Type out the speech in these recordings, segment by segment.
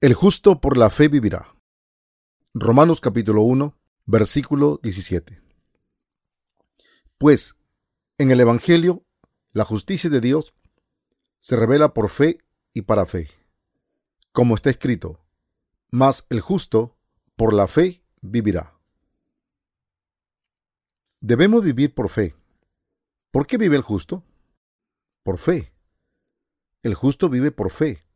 El justo por la fe vivirá. Romanos capítulo 1, versículo 17. Pues en el Evangelio la justicia de Dios se revela por fe y para fe, como está escrito, mas el justo por la fe vivirá. Debemos vivir por fe. ¿Por qué vive el justo? Por fe. El justo vive por fe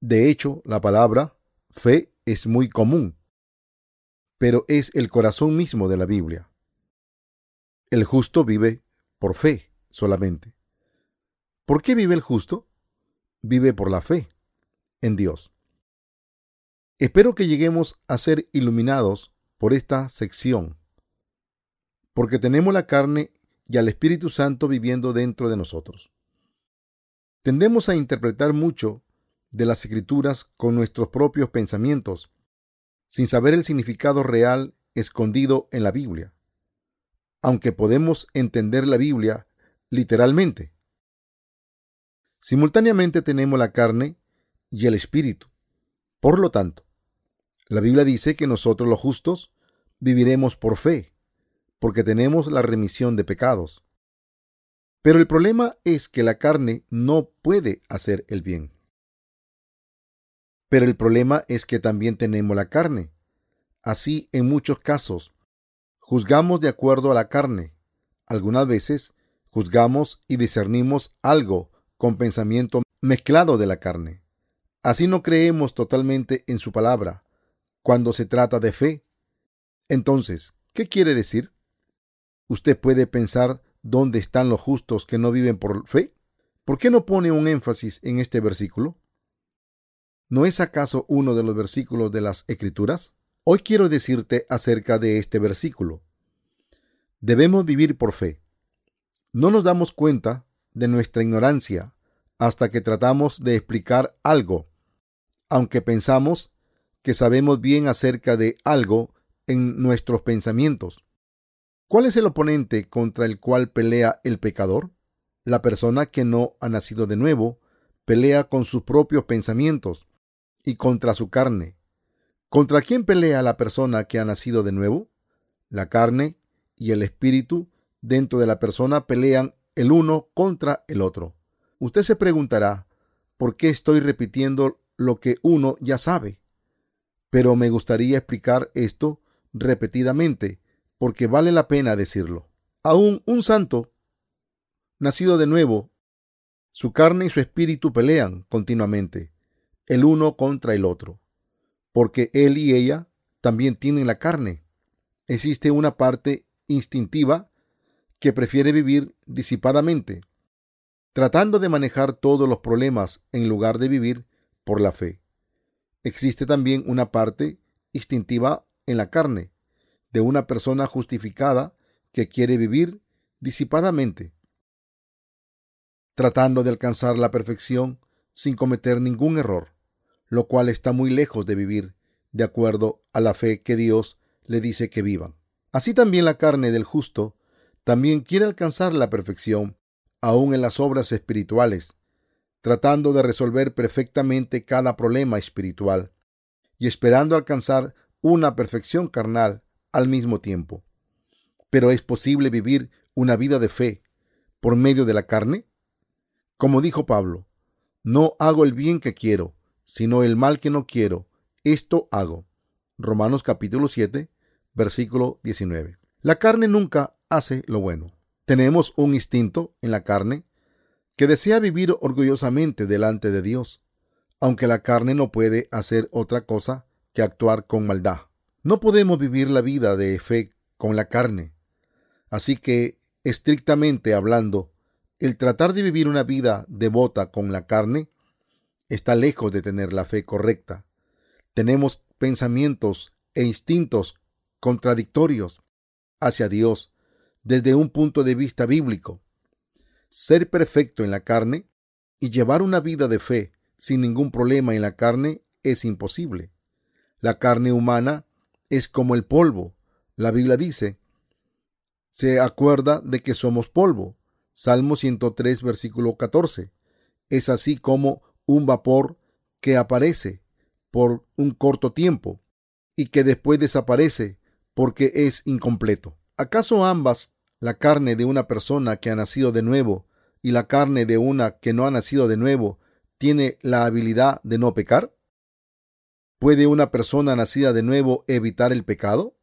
de hecho, la palabra fe es muy común, pero es el corazón mismo de la Biblia. El justo vive por fe solamente. ¿Por qué vive el justo? Vive por la fe en Dios. Espero que lleguemos a ser iluminados por esta sección, porque tenemos la carne y al Espíritu Santo viviendo dentro de nosotros. Tendemos a interpretar mucho de las escrituras con nuestros propios pensamientos, sin saber el significado real escondido en la Biblia, aunque podemos entender la Biblia literalmente. Simultáneamente tenemos la carne y el espíritu. Por lo tanto, la Biblia dice que nosotros los justos viviremos por fe, porque tenemos la remisión de pecados. Pero el problema es que la carne no puede hacer el bien. Pero el problema es que también tenemos la carne. Así, en muchos casos, juzgamos de acuerdo a la carne. Algunas veces juzgamos y discernimos algo con pensamiento mezclado de la carne. Así no creemos totalmente en su palabra cuando se trata de fe. Entonces, ¿qué quiere decir? ¿Usted puede pensar dónde están los justos que no viven por fe? ¿Por qué no pone un énfasis en este versículo? ¿No es acaso uno de los versículos de las Escrituras? Hoy quiero decirte acerca de este versículo. Debemos vivir por fe. No nos damos cuenta de nuestra ignorancia hasta que tratamos de explicar algo, aunque pensamos que sabemos bien acerca de algo en nuestros pensamientos. ¿Cuál es el oponente contra el cual pelea el pecador? La persona que no ha nacido de nuevo pelea con sus propios pensamientos y contra su carne. ¿Contra quién pelea la persona que ha nacido de nuevo? La carne y el espíritu dentro de la persona pelean el uno contra el otro. Usted se preguntará, ¿por qué estoy repitiendo lo que uno ya sabe? Pero me gustaría explicar esto repetidamente, porque vale la pena decirlo. Aún un santo, nacido de nuevo, su carne y su espíritu pelean continuamente el uno contra el otro, porque él y ella también tienen la carne. Existe una parte instintiva que prefiere vivir disipadamente, tratando de manejar todos los problemas en lugar de vivir por la fe. Existe también una parte instintiva en la carne, de una persona justificada que quiere vivir disipadamente, tratando de alcanzar la perfección sin cometer ningún error lo cual está muy lejos de vivir de acuerdo a la fe que Dios le dice que vivan. Así también la carne del justo también quiere alcanzar la perfección, aun en las obras espirituales, tratando de resolver perfectamente cada problema espiritual y esperando alcanzar una perfección carnal al mismo tiempo. Pero ¿es posible vivir una vida de fe por medio de la carne? Como dijo Pablo, no hago el bien que quiero, sino el mal que no quiero, esto hago. Romanos capítulo 7, versículo 19. La carne nunca hace lo bueno. Tenemos un instinto en la carne que desea vivir orgullosamente delante de Dios, aunque la carne no puede hacer otra cosa que actuar con maldad. No podemos vivir la vida de fe con la carne. Así que, estrictamente hablando, el tratar de vivir una vida devota con la carne está lejos de tener la fe correcta. Tenemos pensamientos e instintos contradictorios hacia Dios desde un punto de vista bíblico. Ser perfecto en la carne y llevar una vida de fe sin ningún problema en la carne es imposible. La carne humana es como el polvo. La Biblia dice, se acuerda de que somos polvo. Salmo 103, versículo 14. Es así como un vapor que aparece por un corto tiempo y que después desaparece porque es incompleto. ¿Acaso ambas, la carne de una persona que ha nacido de nuevo y la carne de una que no ha nacido de nuevo, tiene la habilidad de no pecar? ¿Puede una persona nacida de nuevo evitar el pecado?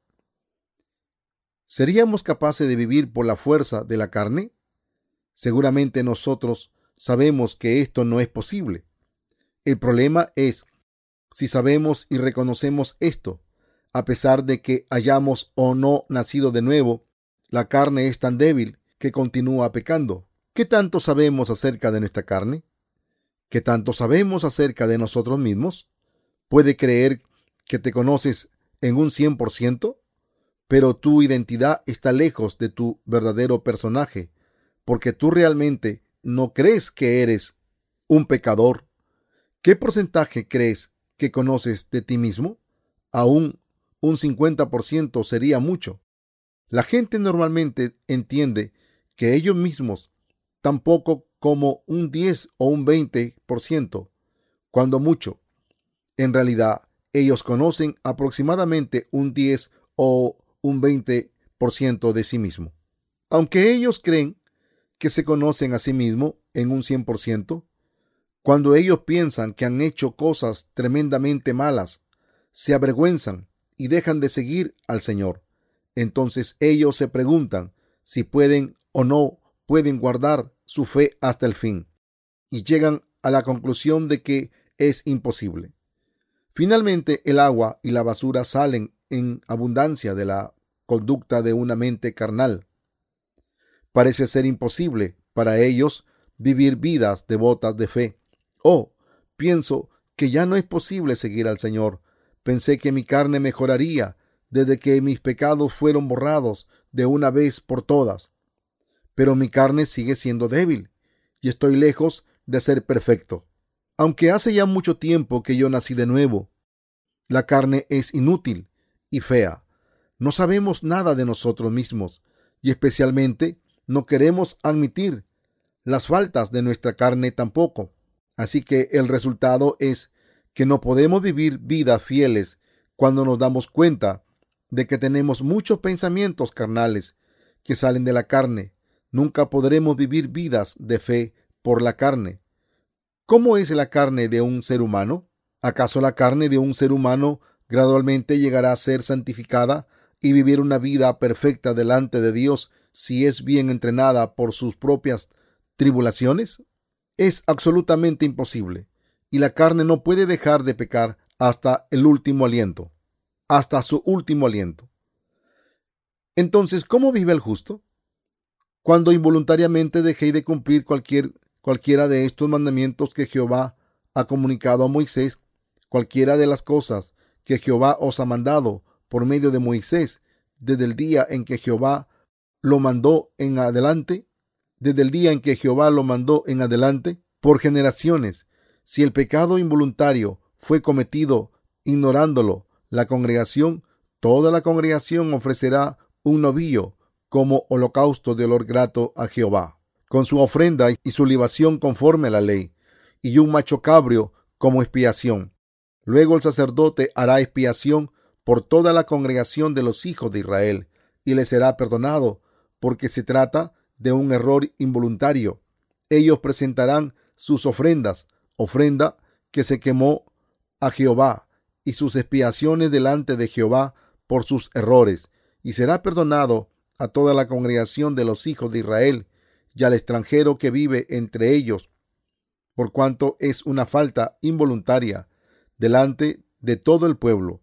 ¿Seríamos capaces de vivir por la fuerza de la carne? Seguramente nosotros sabemos que esto no es posible. El problema es si sabemos y reconocemos esto, a pesar de que hayamos o no nacido de nuevo, la carne es tan débil que continúa pecando. ¿Qué tanto sabemos acerca de nuestra carne? ¿Qué tanto sabemos acerca de nosotros mismos? ¿Puede creer que te conoces en un 100%? Pero tu identidad está lejos de tu verdadero personaje, porque tú realmente no crees que eres un pecador. ¿Qué porcentaje crees que conoces de ti mismo? Aún un 50% sería mucho. La gente normalmente entiende que ellos mismos tampoco como un 10 o un 20%, cuando mucho. En realidad, ellos conocen aproximadamente un 10 o un 20% de sí mismo. Aunque ellos creen que se conocen a sí mismo en un 100%, cuando ellos piensan que han hecho cosas tremendamente malas, se avergüenzan y dejan de seguir al Señor. Entonces ellos se preguntan si pueden o no pueden guardar su fe hasta el fin y llegan a la conclusión de que es imposible. Finalmente, el agua y la basura salen en abundancia de la conducta de una mente carnal. Parece ser imposible para ellos vivir vidas devotas de fe. Oh, pienso que ya no es posible seguir al Señor. Pensé que mi carne mejoraría desde que mis pecados fueron borrados de una vez por todas pero mi carne sigue siendo débil y estoy lejos de ser perfecto. Aunque hace ya mucho tiempo que yo nací de nuevo, la carne es inútil y fea. No sabemos nada de nosotros mismos y especialmente no queremos admitir las faltas de nuestra carne tampoco. Así que el resultado es que no podemos vivir vidas fieles cuando nos damos cuenta de que tenemos muchos pensamientos carnales que salen de la carne Nunca podremos vivir vidas de fe por la carne. ¿Cómo es la carne de un ser humano? ¿Acaso la carne de un ser humano gradualmente llegará a ser santificada y vivir una vida perfecta delante de Dios si es bien entrenada por sus propias tribulaciones? Es absolutamente imposible, y la carne no puede dejar de pecar hasta el último aliento, hasta su último aliento. Entonces, ¿cómo vive el justo? cuando involuntariamente dejéis de cumplir cualquier, cualquiera de estos mandamientos que Jehová ha comunicado a Moisés, cualquiera de las cosas que Jehová os ha mandado por medio de Moisés, desde el día en que Jehová lo mandó en adelante, desde el día en que Jehová lo mandó en adelante, por generaciones, si el pecado involuntario fue cometido ignorándolo, la congregación, toda la congregación ofrecerá un novillo como holocausto de olor grato a Jehová, con su ofrenda y su libación conforme a la ley, y un macho cabrio como expiación. Luego el sacerdote hará expiación por toda la congregación de los hijos de Israel, y le será perdonado, porque se trata de un error involuntario. Ellos presentarán sus ofrendas, ofrenda que se quemó a Jehová, y sus expiaciones delante de Jehová por sus errores, y será perdonado a toda la congregación de los hijos de Israel y al extranjero que vive entre ellos, por cuanto es una falta involuntaria delante de todo el pueblo.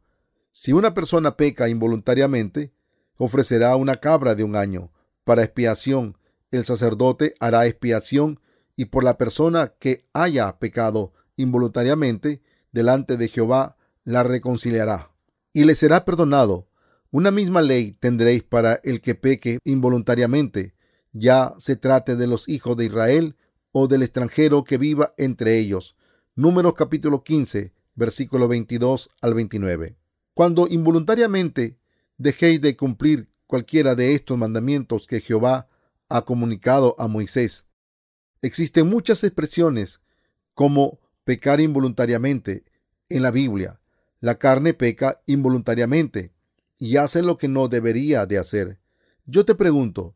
Si una persona peca involuntariamente, ofrecerá una cabra de un año para expiación. El sacerdote hará expiación y por la persona que haya pecado involuntariamente delante de Jehová la reconciliará y le será perdonado una misma ley tendréis para el que peque involuntariamente, ya se trate de los hijos de Israel o del extranjero que viva entre ellos. Números capítulo 15, versículo 22 al 29. Cuando involuntariamente dejéis de cumplir cualquiera de estos mandamientos que Jehová ha comunicado a Moisés, existen muchas expresiones como pecar involuntariamente en la Biblia. La carne peca involuntariamente y hace lo que no debería de hacer. Yo te pregunto,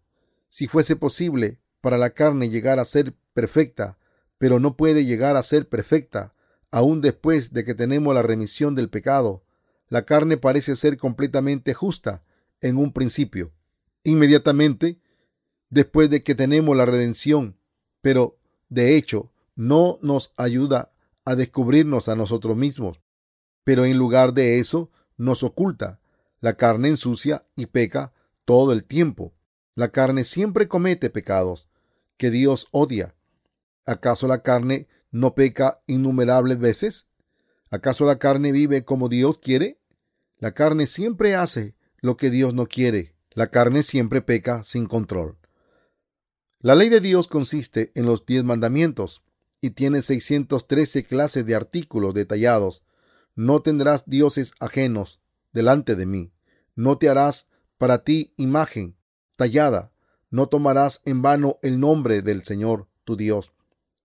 si fuese posible para la carne llegar a ser perfecta, pero no puede llegar a ser perfecta, aun después de que tenemos la remisión del pecado, la carne parece ser completamente justa en un principio. Inmediatamente, después de que tenemos la redención, pero de hecho no nos ayuda a descubrirnos a nosotros mismos, pero en lugar de eso nos oculta. La carne ensucia y peca todo el tiempo. La carne siempre comete pecados que Dios odia. ¿Acaso la carne no peca innumerables veces? ¿Acaso la carne vive como Dios quiere? La carne siempre hace lo que Dios no quiere. La carne siempre peca sin control. La ley de Dios consiste en los diez mandamientos y tiene 613 clases de artículos detallados. No tendrás dioses ajenos delante de mí. No te harás para ti imagen tallada. No tomarás en vano el nombre del Señor tu Dios.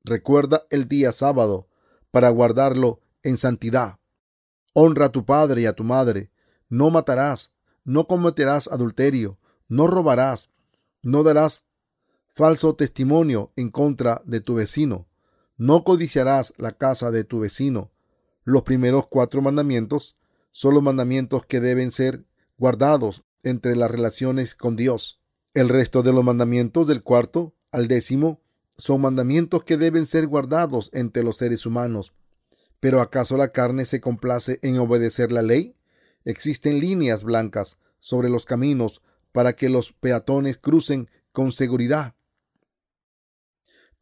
Recuerda el día sábado para guardarlo en santidad. Honra a tu padre y a tu madre. No matarás. No cometerás adulterio. No robarás. No darás falso testimonio en contra de tu vecino. No codiciarás la casa de tu vecino. Los primeros cuatro mandamientos son los mandamientos que deben ser guardados entre las relaciones con Dios. El resto de los mandamientos del cuarto al décimo son mandamientos que deben ser guardados entre los seres humanos. Pero ¿acaso la carne se complace en obedecer la ley? Existen líneas blancas sobre los caminos para que los peatones crucen con seguridad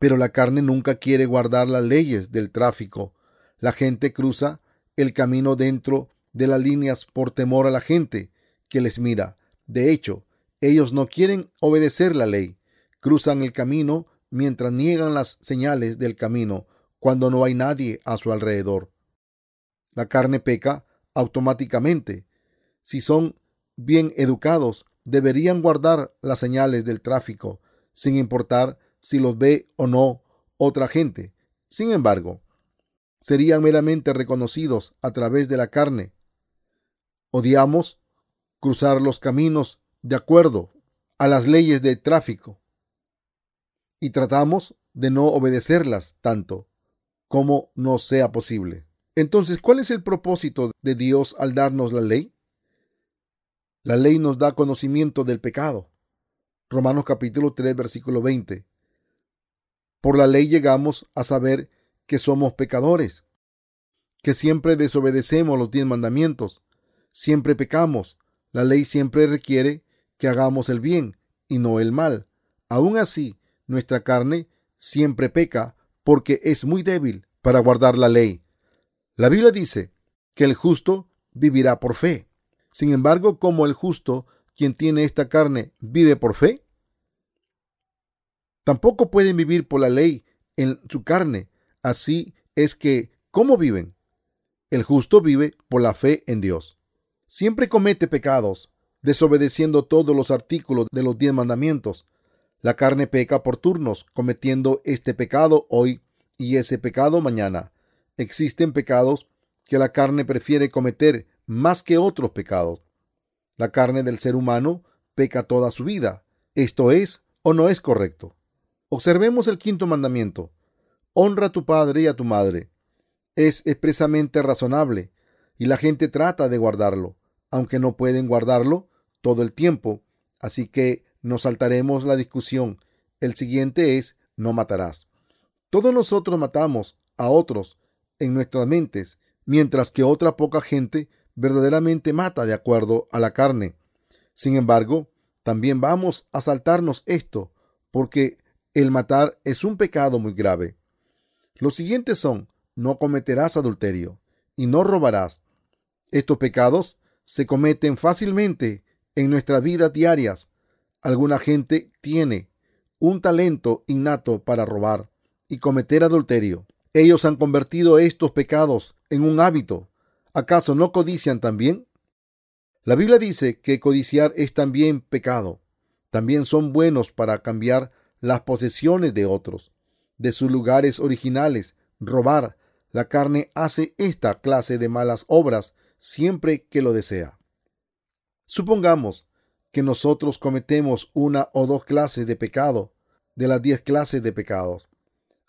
pero la carne nunca quiere guardar las leyes del tráfico. La gente cruza el camino dentro de las líneas por temor a la gente que les mira. De hecho, ellos no quieren obedecer la ley. Cruzan el camino mientras niegan las señales del camino cuando no hay nadie a su alrededor. La carne peca automáticamente. Si son bien educados, deberían guardar las señales del tráfico, sin importar si los ve o no otra gente. Sin embargo, serían meramente reconocidos a través de la carne. Odiamos cruzar los caminos de acuerdo a las leyes de tráfico y tratamos de no obedecerlas tanto como nos sea posible. Entonces, ¿cuál es el propósito de Dios al darnos la ley? La ley nos da conocimiento del pecado. Romanos capítulo 3, versículo 20. Por la ley llegamos a saber que somos pecadores, que siempre desobedecemos los diez mandamientos, siempre pecamos. La ley siempre requiere que hagamos el bien y no el mal. Aún así, nuestra carne siempre peca porque es muy débil para guardar la ley. La Biblia dice que el justo vivirá por fe. Sin embargo, como el justo, quien tiene esta carne, vive por fe, Tampoco pueden vivir por la ley en su carne. Así es que, ¿cómo viven? El justo vive por la fe en Dios. Siempre comete pecados, desobedeciendo todos los artículos de los diez mandamientos. La carne peca por turnos, cometiendo este pecado hoy y ese pecado mañana. Existen pecados que la carne prefiere cometer más que otros pecados. La carne del ser humano peca toda su vida. ¿Esto es o no es correcto? Observemos el quinto mandamiento. Honra a tu padre y a tu madre. Es expresamente razonable y la gente trata de guardarlo, aunque no pueden guardarlo todo el tiempo. Así que nos saltaremos la discusión. El siguiente es no matarás. Todos nosotros matamos a otros en nuestras mentes, mientras que otra poca gente verdaderamente mata de acuerdo a la carne. Sin embargo, también vamos a saltarnos esto, porque el matar es un pecado muy grave. Los siguientes son, no cometerás adulterio y no robarás. Estos pecados se cometen fácilmente en nuestras vidas diarias. Alguna gente tiene un talento innato para robar y cometer adulterio. Ellos han convertido estos pecados en un hábito. ¿Acaso no codician también? La Biblia dice que codiciar es también pecado. También son buenos para cambiar las posesiones de otros, de sus lugares originales, robar. La carne hace esta clase de malas obras siempre que lo desea. Supongamos que nosotros cometemos una o dos clases de pecado de las diez clases de pecados.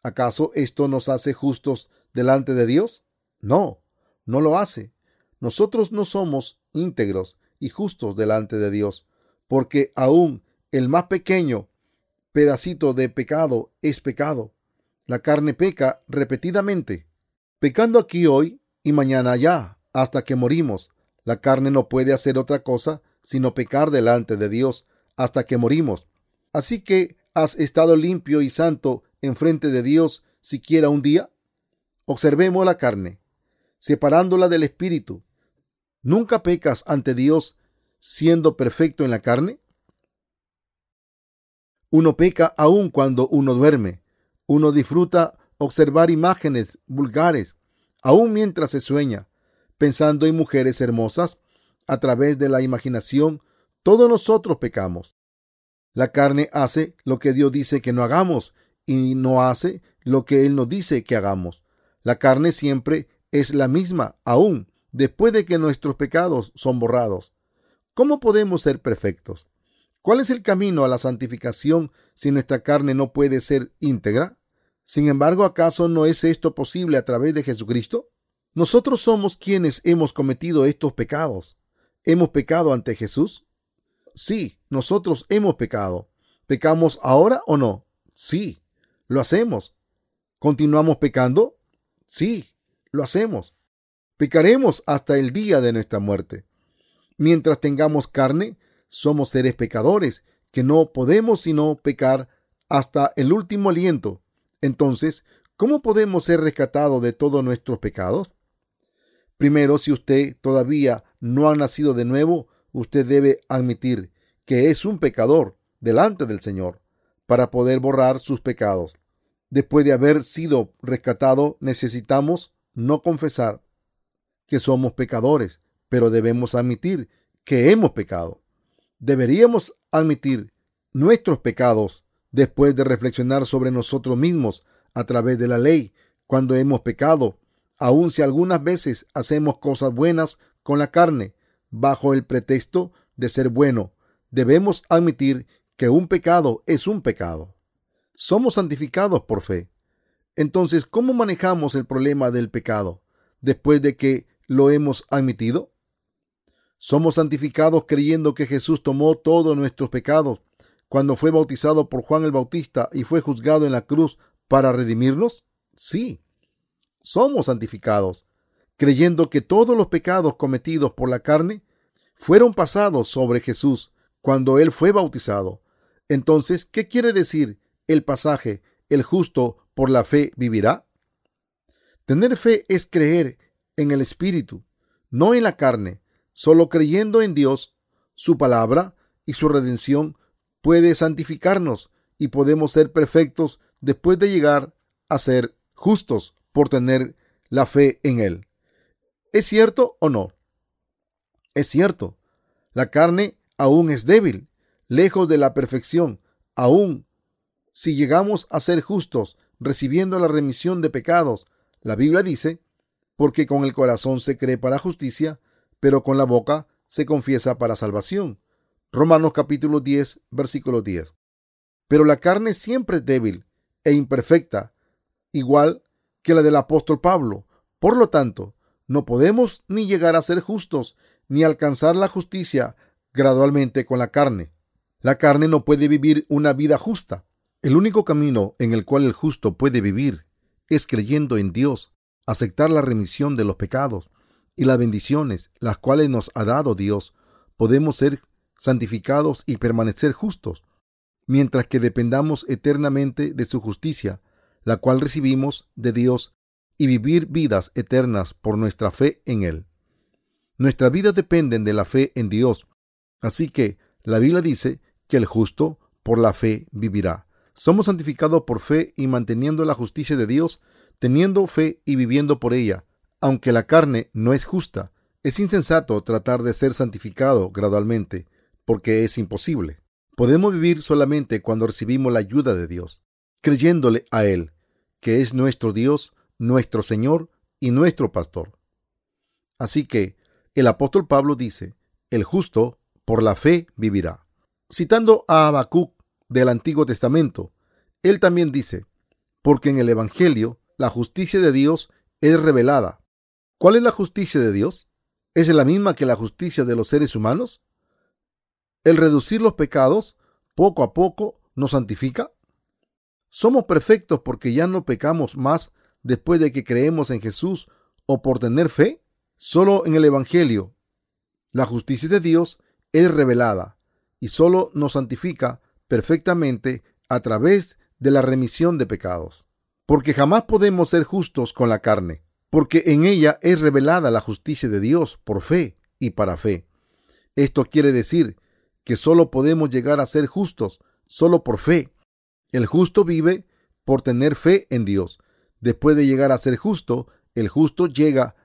¿Acaso esto nos hace justos delante de Dios? No, no lo hace. Nosotros no somos íntegros y justos delante de Dios, porque aún el más pequeño pedacito de pecado es pecado. La carne peca repetidamente, pecando aquí hoy y mañana allá, hasta que morimos. La carne no puede hacer otra cosa sino pecar delante de Dios hasta que morimos. Así que, ¿has estado limpio y santo en frente de Dios siquiera un día? Observemos la carne, separándola del espíritu. ¿Nunca pecas ante Dios siendo perfecto en la carne? Uno peca aún cuando uno duerme. Uno disfruta observar imágenes vulgares, aún mientras se sueña, pensando en mujeres hermosas a través de la imaginación, todos nosotros pecamos. La carne hace lo que Dios dice que no hagamos y no hace lo que Él nos dice que hagamos. La carne siempre es la misma, aún después de que nuestros pecados son borrados. ¿Cómo podemos ser perfectos? ¿Cuál es el camino a la santificación si nuestra carne no puede ser íntegra? Sin embargo, ¿acaso no es esto posible a través de Jesucristo? Nosotros somos quienes hemos cometido estos pecados. ¿Hemos pecado ante Jesús? Sí, nosotros hemos pecado. ¿Pecamos ahora o no? Sí, lo hacemos. ¿Continuamos pecando? Sí, lo hacemos. Pecaremos hasta el día de nuestra muerte. Mientras tengamos carne, somos seres pecadores, que no podemos sino pecar hasta el último aliento. Entonces, ¿cómo podemos ser rescatados de todos nuestros pecados? Primero, si usted todavía no ha nacido de nuevo, usted debe admitir que es un pecador delante del Señor para poder borrar sus pecados. Después de haber sido rescatado, necesitamos no confesar que somos pecadores, pero debemos admitir que hemos pecado. Deberíamos admitir nuestros pecados después de reflexionar sobre nosotros mismos a través de la ley cuando hemos pecado, aun si algunas veces hacemos cosas buenas con la carne, bajo el pretexto de ser bueno. Debemos admitir que un pecado es un pecado. Somos santificados por fe. Entonces, ¿cómo manejamos el problema del pecado después de que lo hemos admitido? Somos santificados creyendo que Jesús tomó todos nuestros pecados cuando fue bautizado por Juan el Bautista y fue juzgado en la cruz para redimirnos? Sí, somos santificados creyendo que todos los pecados cometidos por la carne fueron pasados sobre Jesús cuando él fue bautizado. Entonces, ¿qué quiere decir el pasaje, el justo por la fe vivirá? Tener fe es creer en el Espíritu, no en la carne. Solo creyendo en Dios, su palabra y su redención puede santificarnos y podemos ser perfectos después de llegar a ser justos por tener la fe en Él. ¿Es cierto o no? Es cierto. La carne aún es débil, lejos de la perfección. Aún si llegamos a ser justos, recibiendo la remisión de pecados, la Biblia dice, porque con el corazón se cree para justicia, pero con la boca se confiesa para salvación. Romanos capítulo 10, versículo 10. Pero la carne siempre es débil e imperfecta, igual que la del apóstol Pablo. Por lo tanto, no podemos ni llegar a ser justos, ni alcanzar la justicia gradualmente con la carne. La carne no puede vivir una vida justa. El único camino en el cual el justo puede vivir es creyendo en Dios, aceptar la remisión de los pecados y las bendiciones, las cuales nos ha dado Dios. Podemos ser santificados y permanecer justos, mientras que dependamos eternamente de su justicia, la cual recibimos de Dios y vivir vidas eternas por nuestra fe en Él. Nuestras vidas dependen de la fe en Dios, así que la Biblia dice que el justo por la fe vivirá. Somos santificados por fe y manteniendo la justicia de Dios, teniendo fe y viviendo por ella. Aunque la carne no es justa, es insensato tratar de ser santificado gradualmente, porque es imposible. Podemos vivir solamente cuando recibimos la ayuda de Dios, creyéndole a Él, que es nuestro Dios, nuestro Señor y nuestro pastor. Así que el apóstol Pablo dice, el justo por la fe vivirá. Citando a Habacuc del Antiguo Testamento, él también dice, porque en el Evangelio la justicia de Dios es revelada. ¿Cuál es la justicia de Dios? ¿Es la misma que la justicia de los seres humanos? ¿El reducir los pecados poco a poco nos santifica? ¿Somos perfectos porque ya no pecamos más después de que creemos en Jesús o por tener fe? Solo en el Evangelio la justicia de Dios es revelada y solo nos santifica perfectamente a través de la remisión de pecados. Porque jamás podemos ser justos con la carne, porque en ella es revelada la justicia de Dios por fe y para fe. Esto quiere decir que solo podemos llegar a ser justos solo por fe. El justo vive por tener fe en Dios. Después de llegar a ser justo, el justo llega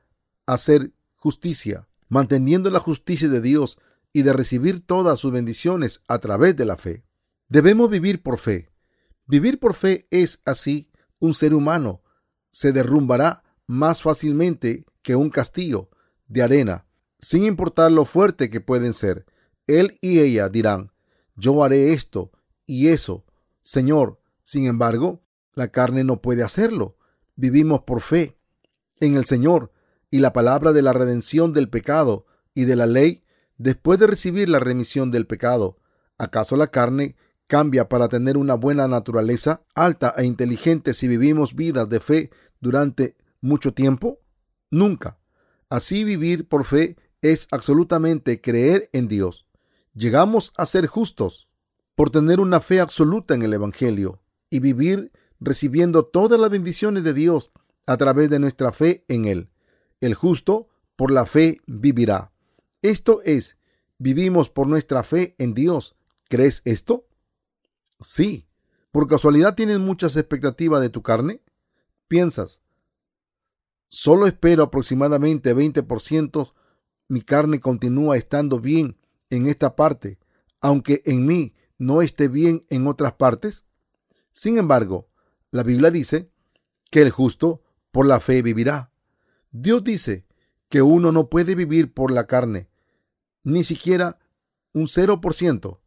a ser justicia manteniendo la justicia de Dios y de recibir todas sus bendiciones a través de la fe. Debemos vivir por fe. Vivir por fe es así un ser humano se derrumbará más fácilmente que un castillo de arena, sin importar lo fuerte que pueden ser. Él y ella dirán, yo haré esto y eso. Señor, sin embargo, la carne no puede hacerlo. Vivimos por fe en el Señor y la palabra de la redención del pecado y de la ley después de recibir la remisión del pecado. ¿Acaso la carne cambia para tener una buena naturaleza alta e inteligente si vivimos vidas de fe durante mucho tiempo? Nunca. Así vivir por fe es absolutamente creer en Dios. Llegamos a ser justos por tener una fe absoluta en el Evangelio y vivir recibiendo todas las bendiciones de Dios a través de nuestra fe en Él. El justo por la fe vivirá. Esto es, vivimos por nuestra fe en Dios. ¿Crees esto? Sí. ¿Por casualidad tienes muchas expectativas de tu carne? Piensas, solo espero aproximadamente 20%, mi carne continúa estando bien en esta parte, aunque en mí no esté bien en otras partes. Sin embargo, la Biblia dice que el justo por la fe vivirá. Dios dice que uno no puede vivir por la carne, ni siquiera un 0%.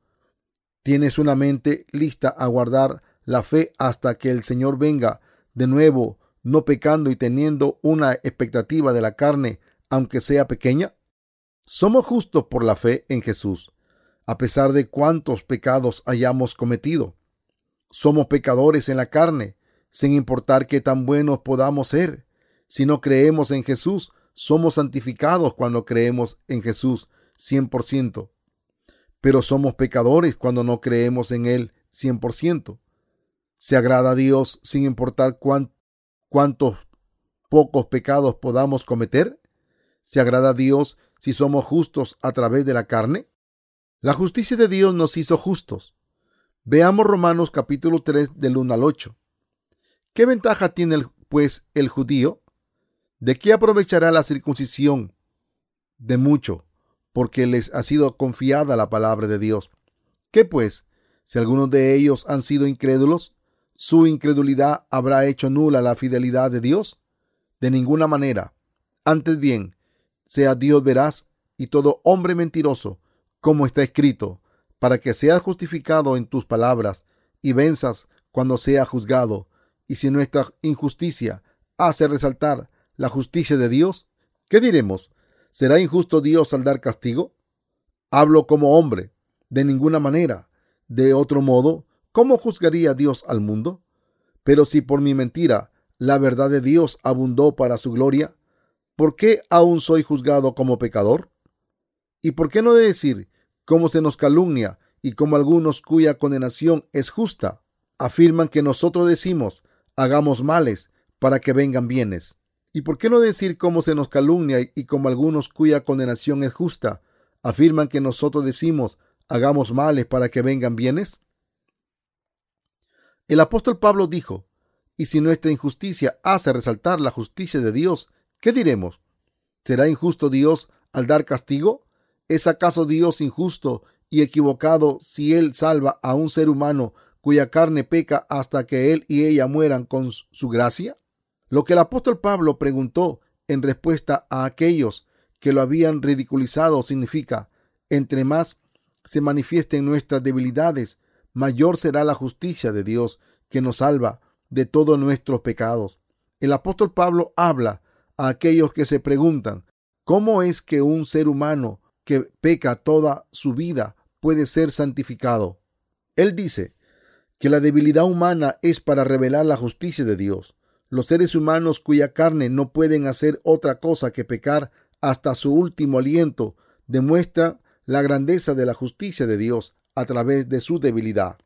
Tienes una mente lista a guardar la fe hasta que el Señor venga de nuevo, no pecando y teniendo una expectativa de la carne, aunque sea pequeña. Somos justos por la fe en Jesús, a pesar de cuántos pecados hayamos cometido. Somos pecadores en la carne, sin importar qué tan buenos podamos ser. Si no creemos en Jesús, somos santificados cuando creemos en Jesús 100%. Pero somos pecadores cuando no creemos en Él 100%. Se agrada a Dios sin importar cuántos pocos pecados podamos cometer. ¿Se agrada a Dios si somos justos a través de la carne? La justicia de Dios nos hizo justos. Veamos Romanos capítulo 3 del 1 al 8. ¿Qué ventaja tiene pues el judío? ¿De qué aprovechará la circuncisión? De mucho, porque les ha sido confiada la palabra de Dios. ¿Qué pues? Si algunos de ellos han sido incrédulos, ¿su incredulidad habrá hecho nula la fidelidad de Dios? De ninguna manera. Antes bien, sea Dios veraz y todo hombre mentiroso, como está escrito, para que seas justificado en tus palabras y venzas cuando sea juzgado. Y si nuestra injusticia hace resaltar la justicia de Dios? ¿Qué diremos? ¿Será injusto Dios al dar castigo? Hablo como hombre, de ninguna manera. De otro modo, ¿cómo juzgaría Dios al mundo? Pero si por mi mentira la verdad de Dios abundó para su gloria, ¿por qué aún soy juzgado como pecador? ¿Y por qué no de decir cómo se nos calumnia y como algunos cuya condenación es justa? Afirman que nosotros decimos, hagamos males para que vengan bienes. ¿Y por qué no decir cómo se nos calumnia y como algunos cuya condenación es justa afirman que nosotros decimos hagamos males para que vengan bienes? El apóstol Pablo dijo, y si nuestra injusticia hace resaltar la justicia de Dios, ¿qué diremos? ¿Será injusto Dios al dar castigo? ¿Es acaso Dios injusto y equivocado si Él salva a un ser humano cuya carne peca hasta que Él y ella mueran con su gracia? Lo que el apóstol Pablo preguntó en respuesta a aquellos que lo habían ridiculizado significa, entre más se manifiesten nuestras debilidades, mayor será la justicia de Dios que nos salva de todos nuestros pecados. El apóstol Pablo habla a aquellos que se preguntan, ¿cómo es que un ser humano que peca toda su vida puede ser santificado? Él dice que la debilidad humana es para revelar la justicia de Dios. Los seres humanos cuya carne no pueden hacer otra cosa que pecar hasta su último aliento demuestra la grandeza de la justicia de Dios a través de su debilidad.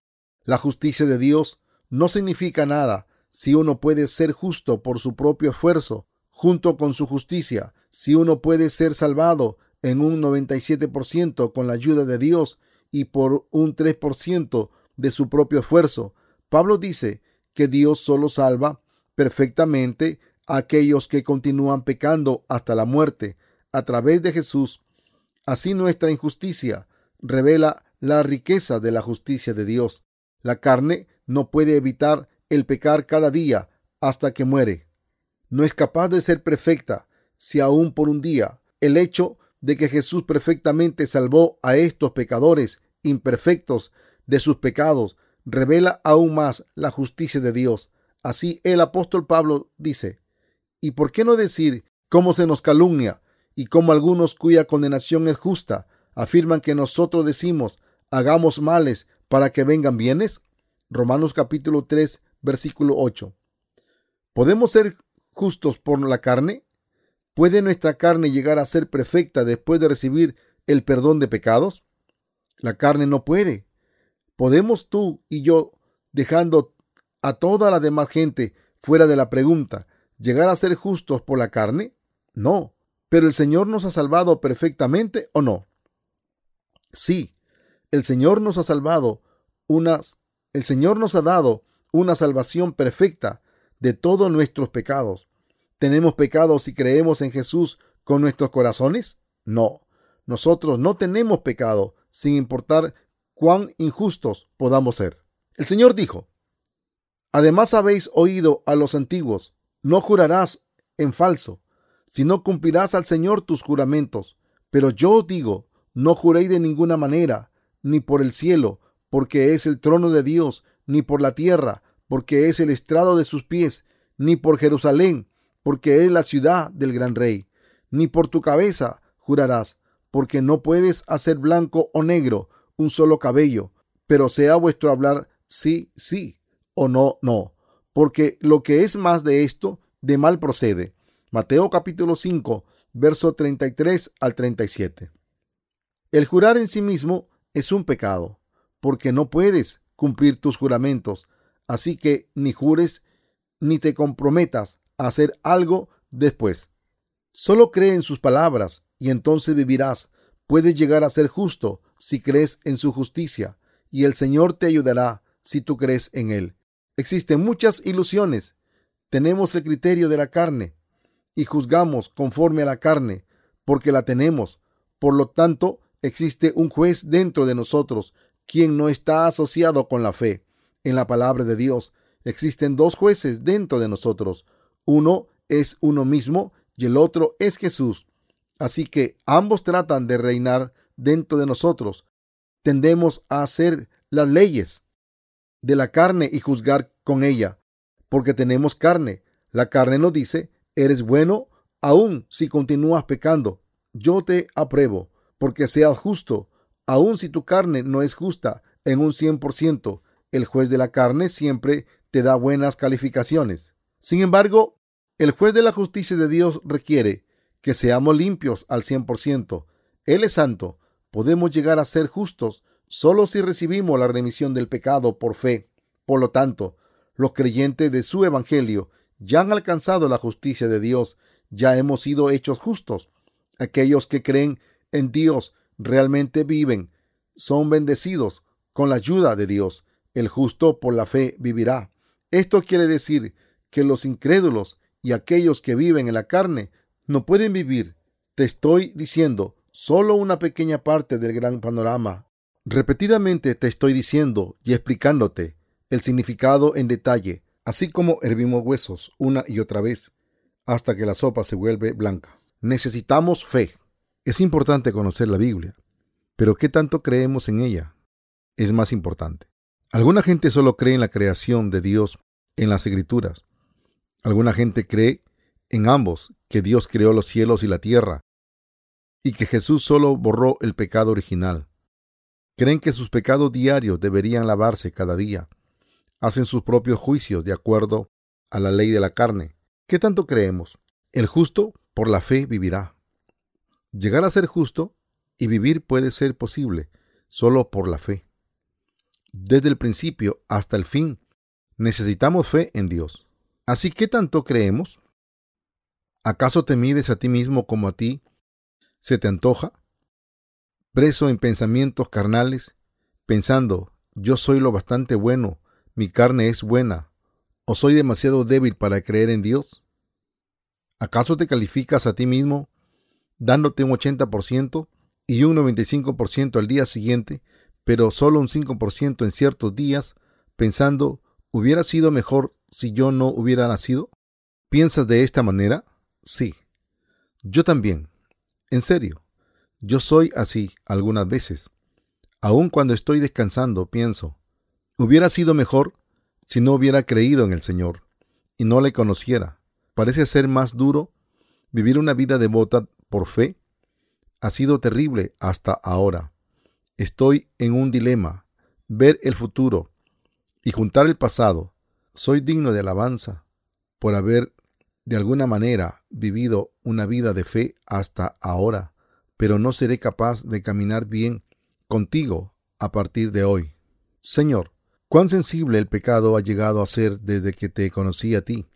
La justicia de Dios no significa nada si uno puede ser justo por su propio esfuerzo, junto con su justicia, si uno puede ser salvado en un 97% con la ayuda de Dios y por un 3% de su propio esfuerzo. Pablo dice que Dios solo salva perfectamente a aquellos que continúan pecando hasta la muerte a través de Jesús. Así nuestra injusticia revela la riqueza de la justicia de Dios. La carne no puede evitar el pecar cada día hasta que muere. No es capaz de ser perfecta si aún por un día el hecho de que Jesús perfectamente salvó a estos pecadores imperfectos de sus pecados revela aún más la justicia de Dios. Así el apóstol Pablo dice, ¿y por qué no decir cómo se nos calumnia y cómo algunos cuya condenación es justa afirman que nosotros decimos hagamos males para que vengan bienes? Romanos capítulo 3 versículo 8. ¿Podemos ser justos por la carne? ¿Puede nuestra carne llegar a ser perfecta después de recibir el perdón de pecados? La carne no puede. ¿Podemos tú y yo, dejando a toda la demás gente fuera de la pregunta, llegar a ser justos por la carne? No. ¿Pero el Señor nos ha salvado perfectamente o no? Sí, el Señor nos ha salvado unas, el Señor nos ha dado una salvación perfecta de todos nuestros pecados. ¿Tenemos pecados si creemos en Jesús con nuestros corazones? No. Nosotros no tenemos pecado, sin importar cuán injustos podamos ser. El Señor dijo, Además habéis oído a los antiguos, no jurarás en falso, sino cumplirás al Señor tus juramentos. Pero yo os digo, no juréis de ninguna manera, ni por el cielo, porque es el trono de Dios, ni por la tierra, porque es el estrado de sus pies, ni por Jerusalén, porque es la ciudad del gran rey, ni por tu cabeza jurarás, porque no puedes hacer blanco o negro un solo cabello, pero sea vuestro hablar sí, sí, o no, no, porque lo que es más de esto, de mal procede. Mateo capítulo 5, verso 33 al 37. El jurar en sí mismo es un pecado, porque no puedes cumplir tus juramentos, así que ni jures ni te comprometas a hacer algo después. Solo cree en sus palabras y entonces vivirás. Puedes llegar a ser justo si crees en su justicia, y el Señor te ayudará si tú crees en Él. Existen muchas ilusiones. Tenemos el criterio de la carne y juzgamos conforme a la carne, porque la tenemos. Por lo tanto, existe un juez dentro de nosotros, quien no está asociado con la fe en la palabra de Dios. Existen dos jueces dentro de nosotros. Uno es uno mismo y el otro es Jesús. Así que ambos tratan de reinar dentro de nosotros. Tendemos a hacer las leyes de la carne y juzgar con ella, porque tenemos carne. La carne nos dice, eres bueno aun si continúas pecando. Yo te apruebo, porque seas justo, aun si tu carne no es justa en un 100%. El juez de la carne siempre te da buenas calificaciones. Sin embargo, el juez de la justicia de Dios requiere que seamos limpios al 100%. Él es santo. Podemos llegar a ser justos solo si recibimos la remisión del pecado por fe. Por lo tanto, los creyentes de su Evangelio ya han alcanzado la justicia de Dios, ya hemos sido hechos justos. Aquellos que creen en Dios realmente viven, son bendecidos con la ayuda de Dios. El justo por la fe vivirá. Esto quiere decir que los incrédulos y aquellos que viven en la carne no pueden vivir. Te estoy diciendo solo una pequeña parte del gran panorama Repetidamente te estoy diciendo y explicándote el significado en detalle. así como hervimos huesos una y otra vez hasta que la sopa se vuelve blanca. Necesitamos fe. Es importante conocer la Biblia, pero ¿qué tanto creemos en ella? Es más importante. Alguna gente solo cree en la creación de Dios en las escrituras. Alguna gente cree en ambos, que Dios creó los cielos y la tierra, y que Jesús solo borró el pecado original. Creen que sus pecados diarios deberían lavarse cada día. Hacen sus propios juicios de acuerdo a la ley de la carne. ¿Qué tanto creemos? El justo por la fe vivirá. Llegar a ser justo y vivir puede ser posible solo por la fe. Desde el principio hasta el fin, necesitamos fe en Dios. Así que tanto creemos? ¿Acaso te mides a ti mismo como a ti se te antoja? Preso en pensamientos carnales, pensando, yo soy lo bastante bueno, mi carne es buena, o soy demasiado débil para creer en Dios? ¿Acaso te calificas a ti mismo dándote un 80% y un 95% al día siguiente, pero solo un 5% en ciertos días, pensando, hubiera sido mejor si yo no hubiera nacido? ¿Piensas de esta manera? Sí. Yo también. En serio. Yo soy así algunas veces. Aun cuando estoy descansando, pienso, hubiera sido mejor si no hubiera creído en el Señor y no le conociera. Parece ser más duro vivir una vida devota por fe. Ha sido terrible hasta ahora. Estoy en un dilema, ver el futuro y juntar el pasado. Soy digno de alabanza por haber de alguna manera vivido una vida de fe hasta ahora, pero no seré capaz de caminar bien contigo a partir de hoy. Señor, cuán sensible el pecado ha llegado a ser desde que te conocí a ti.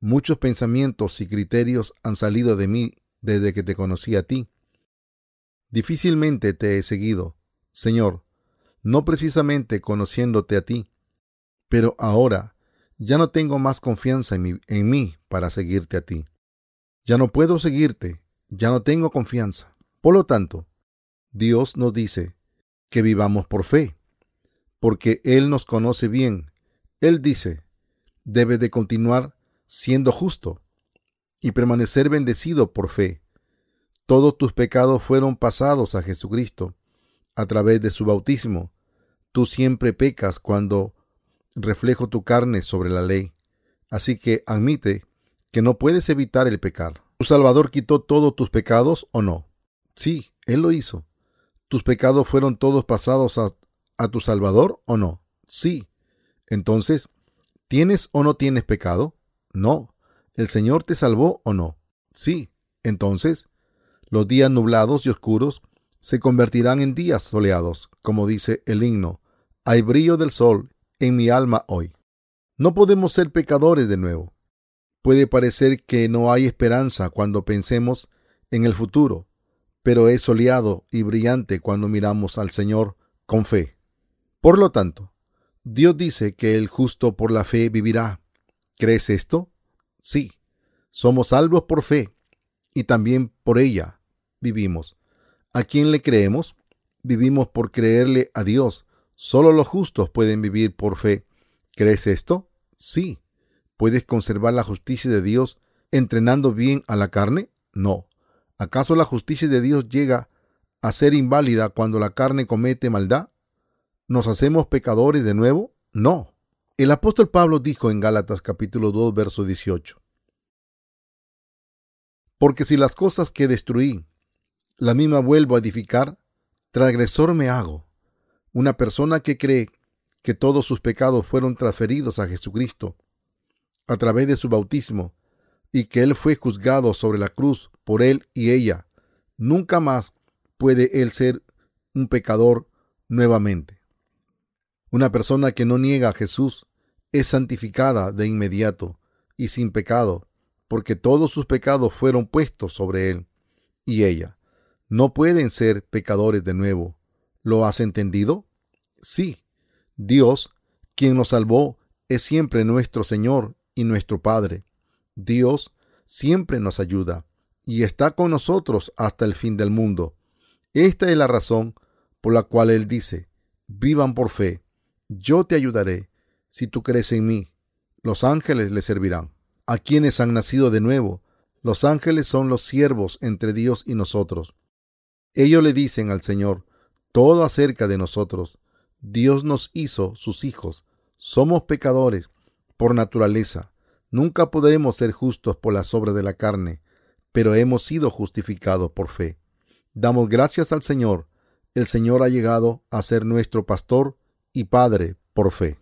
Muchos pensamientos y criterios han salido de mí desde que te conocí a ti. Difícilmente te he seguido, Señor, no precisamente conociéndote a ti, pero ahora ya no tengo más confianza en mí, para seguirte a ti. Ya no puedo seguirte, ya no tengo confianza. Por lo tanto, Dios nos dice que vivamos por fe, porque Él nos conoce bien. Él dice, debe de continuar siendo justo y permanecer bendecido por fe. Todos tus pecados fueron pasados a Jesucristo a través de su bautismo. Tú siempre pecas cuando reflejo tu carne sobre la ley. Así que admite que no puedes evitar el pecar. ¿Tu Salvador quitó todos tus pecados o no? Sí, Él lo hizo. ¿Tus pecados fueron todos pasados a, a tu Salvador o no? Sí. Entonces, ¿tienes o no tienes pecado? No. ¿El Señor te salvó o no? Sí. Entonces, los días nublados y oscuros se convertirán en días soleados, como dice el himno. Hay brillo del sol en mi alma hoy. No podemos ser pecadores de nuevo. Puede parecer que no hay esperanza cuando pensemos en el futuro, pero es soleado y brillante cuando miramos al Señor con fe. Por lo tanto, Dios dice que el justo por la fe vivirá. ¿Crees esto? Sí. Somos salvos por fe y también por ella vivimos. ¿A quién le creemos? Vivimos por creerle a Dios Solo los justos pueden vivir por fe. ¿Crees esto? Sí. ¿Puedes conservar la justicia de Dios entrenando bien a la carne? No. ¿Acaso la justicia de Dios llega a ser inválida cuando la carne comete maldad? ¿Nos hacemos pecadores de nuevo? No. El apóstol Pablo dijo en Gálatas capítulo 2, verso 18. Porque si las cosas que destruí, la misma vuelvo a edificar, transgresor me hago una persona que cree que todos sus pecados fueron transferidos a Jesucristo a través de su bautismo y que Él fue juzgado sobre la cruz por Él y ella, nunca más puede Él ser un pecador nuevamente. Una persona que no niega a Jesús es santificada de inmediato y sin pecado, porque todos sus pecados fueron puestos sobre Él y ella. No pueden ser pecadores de nuevo. ¿Lo has entendido? Sí, Dios, quien nos salvó, es siempre nuestro Señor y nuestro Padre. Dios siempre nos ayuda y está con nosotros hasta el fin del mundo. Esta es la razón por la cual Él dice, vivan por fe, yo te ayudaré si tú crees en mí. los ángeles le servirán. A quienes han nacido de nuevo, los ángeles son los siervos entre Dios y nosotros. Ellos le dicen al Señor todo acerca de nosotros. Dios nos hizo sus hijos. Somos pecadores por naturaleza. Nunca podremos ser justos por las obras de la carne, pero hemos sido justificados por fe. Damos gracias al Señor. El Señor ha llegado a ser nuestro pastor y Padre por fe.